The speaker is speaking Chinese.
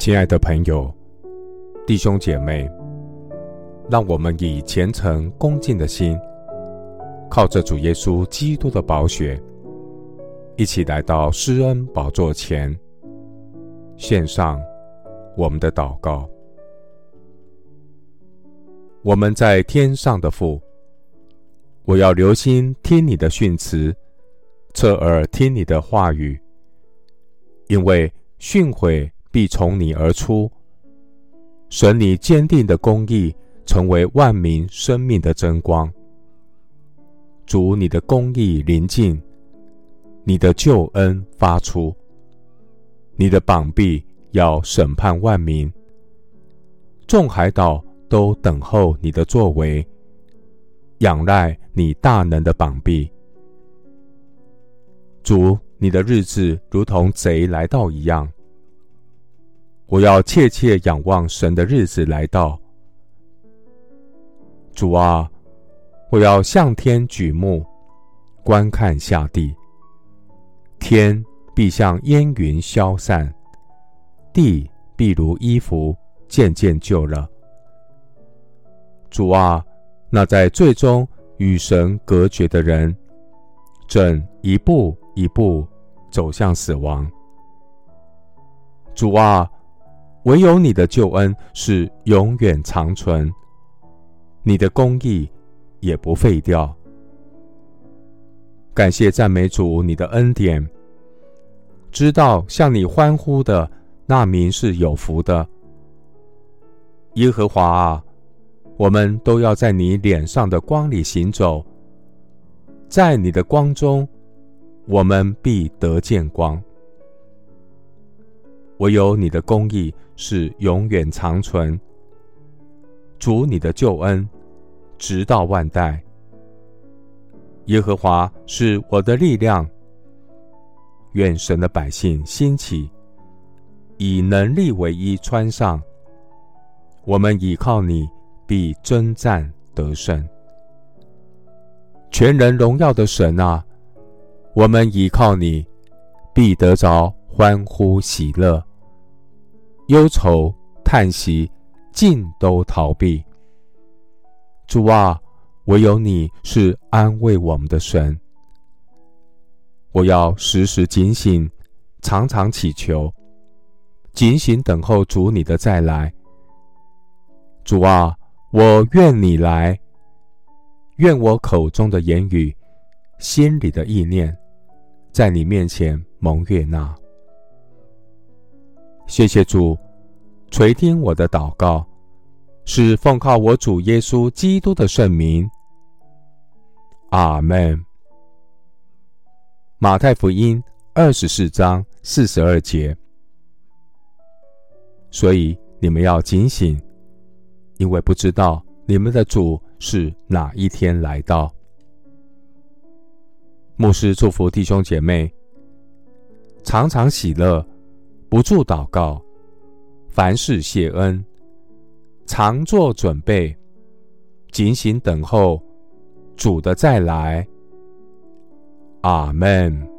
亲爱的朋友、弟兄姐妹，让我们以虔诚恭敬的心，靠着主耶稣基督的宝血，一起来到施恩宝座前，献上我们的祷告。我们在天上的父，我要留心听你的训词，侧耳听你的话语，因为训诲。必从你而出，使你坚定的公义成为万民生命的真光。主，你的公义临近，你的救恩发出，你的膀臂要审判万民。众海岛都等候你的作为，仰赖你大能的膀臂。主，你的日子如同贼来到一样。我要切切仰望神的日子来到，主啊，我要向天举目，观看下地。天必像烟云消散，地必如衣服渐渐旧了。主啊，那在最终与神隔绝的人，正一步一步走向死亡。主啊。唯有你的救恩是永远长存，你的公义也不废掉。感谢赞美主，你的恩典，知道向你欢呼的那民是有福的。耶和华啊，我们都要在你脸上的光里行走，在你的光中，我们必得见光。唯有你的公义是永远长存，主你的救恩直到万代。耶和华是我的力量，愿神的百姓兴起，以能力为衣穿上。我们倚靠你，必征战得胜。全人荣耀的神啊，我们倚靠你，必得着欢呼喜乐。忧愁叹息尽都逃避。主啊，唯有你是安慰我们的神。我要时时警醒，常常祈求，警醒等候主你的再来。主啊，我愿你来，愿我口中的言语，心里的意念，在你面前蒙悦纳。谢谢主垂听我的祷告，是奉靠我主耶稣基督的圣名。阿门。马太福音二十四章四十二节。所以你们要警醒，因为不知道你们的主是哪一天来到。牧师祝福弟兄姐妹，常常喜乐。不住祷告，凡事谢恩，常做准备，警醒等候主的再来。阿门。